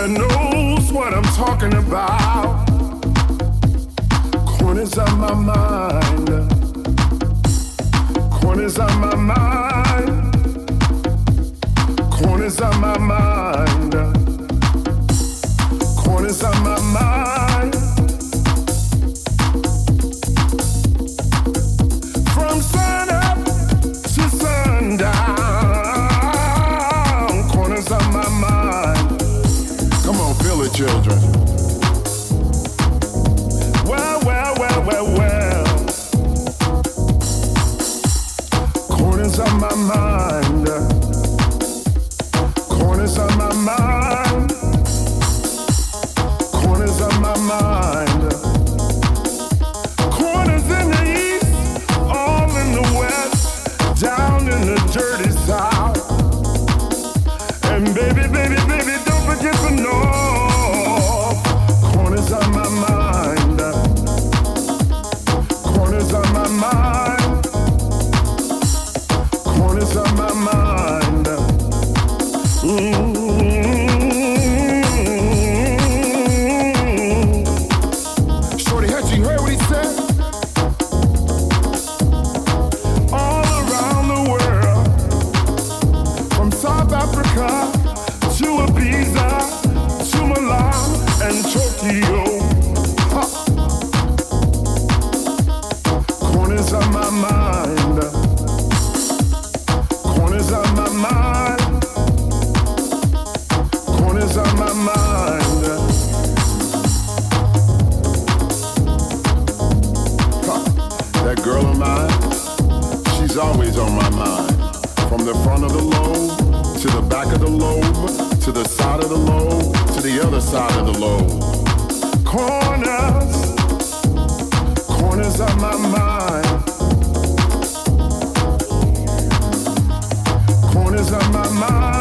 that knows what I'm talking about. Corners of my mind. Corners of my mind. Corners of my mind. Corners of my mind. That girl of mine, she's always on my mind. From the front of the lobe, to the back of the lobe, to the side of the lobe, to the other side of the lobe. Corners, corners of my mind. Corners of my mind.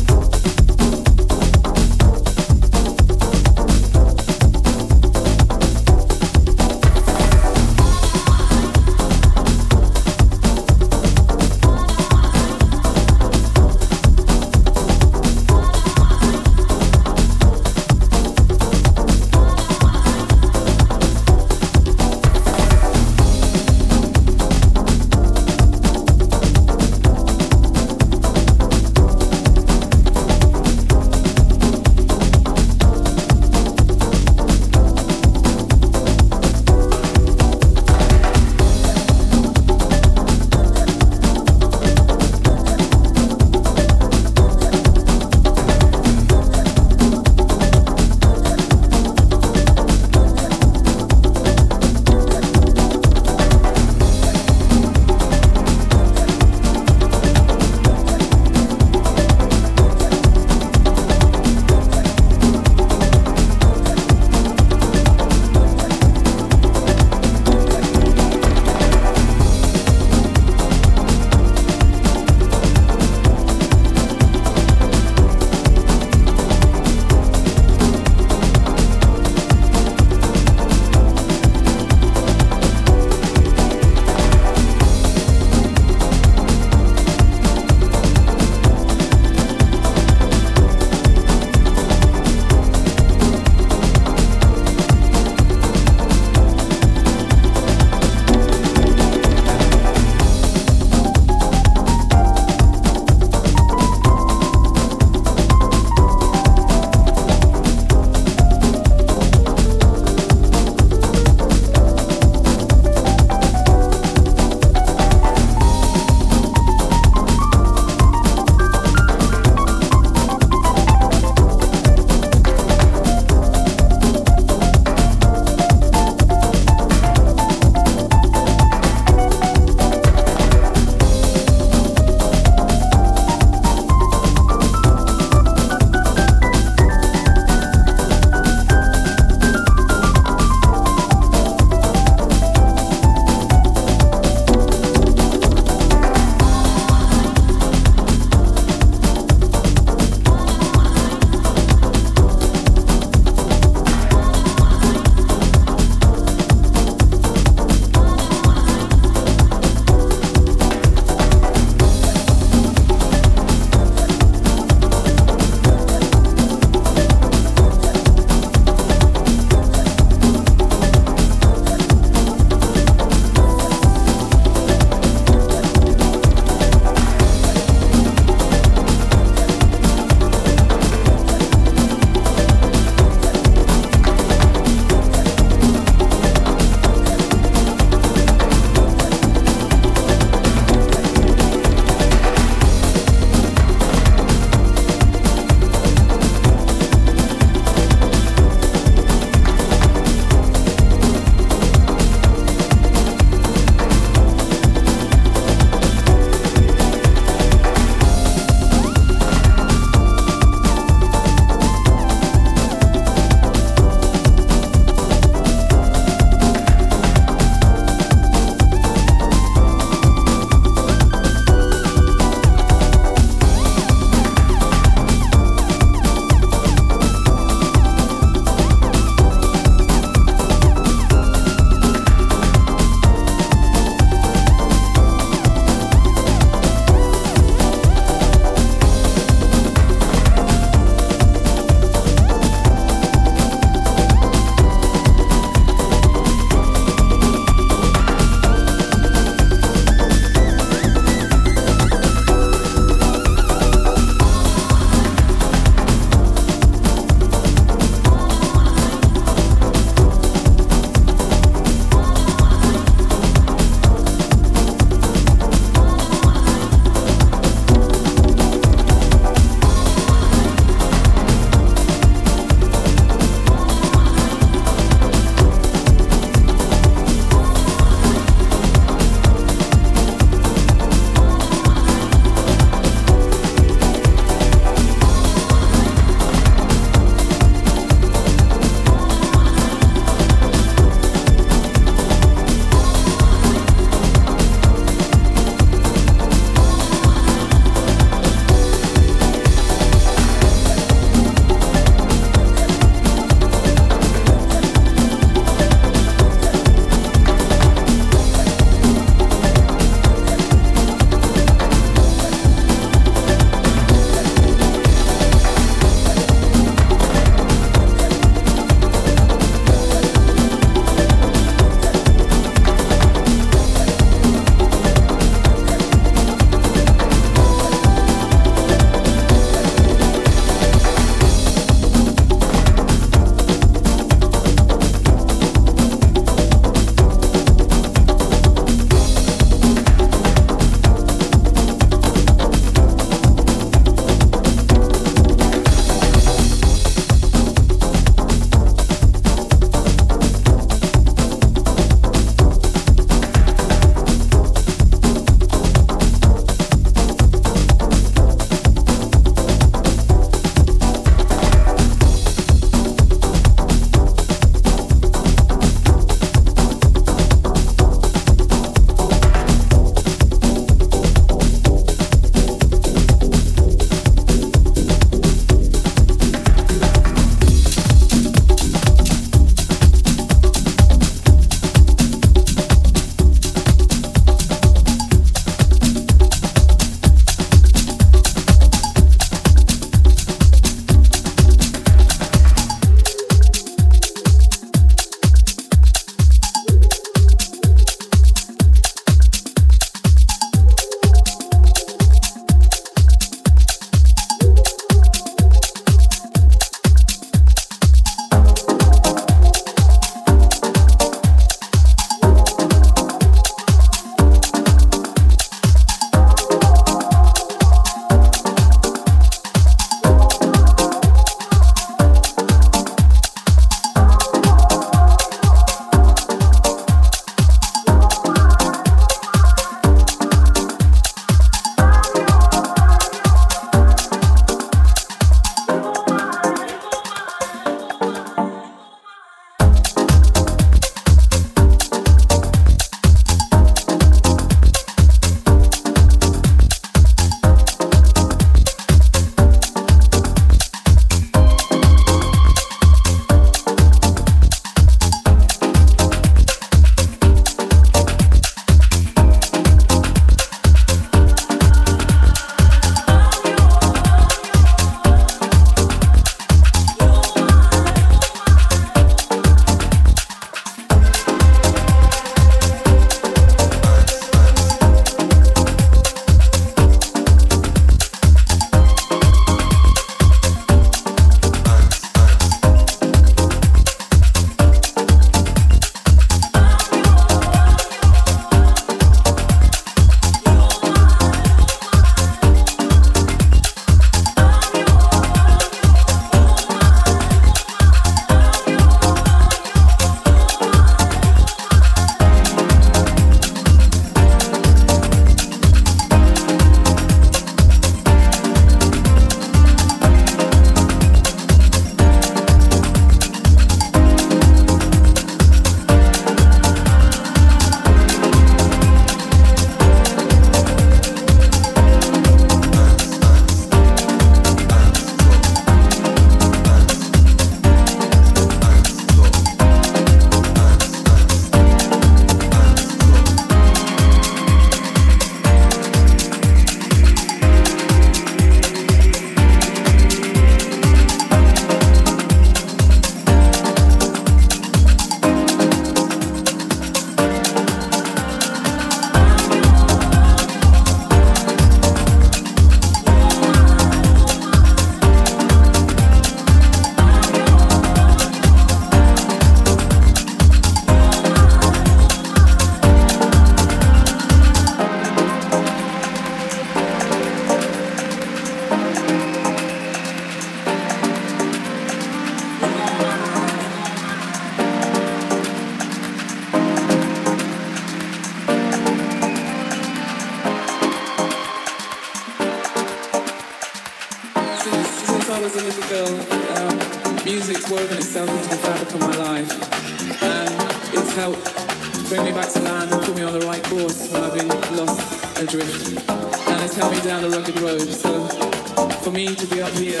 For me to be up here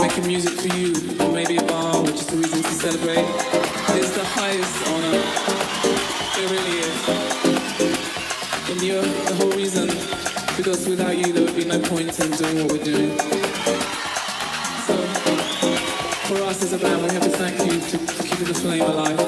making music for you, or maybe a bar, which is a reason to celebrate, is the highest honor. It really is. And you're the whole reason, because without you there would be no point in doing what we're doing. So for us as a band, we have to thank you to, keeping the flame alive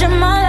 your mind.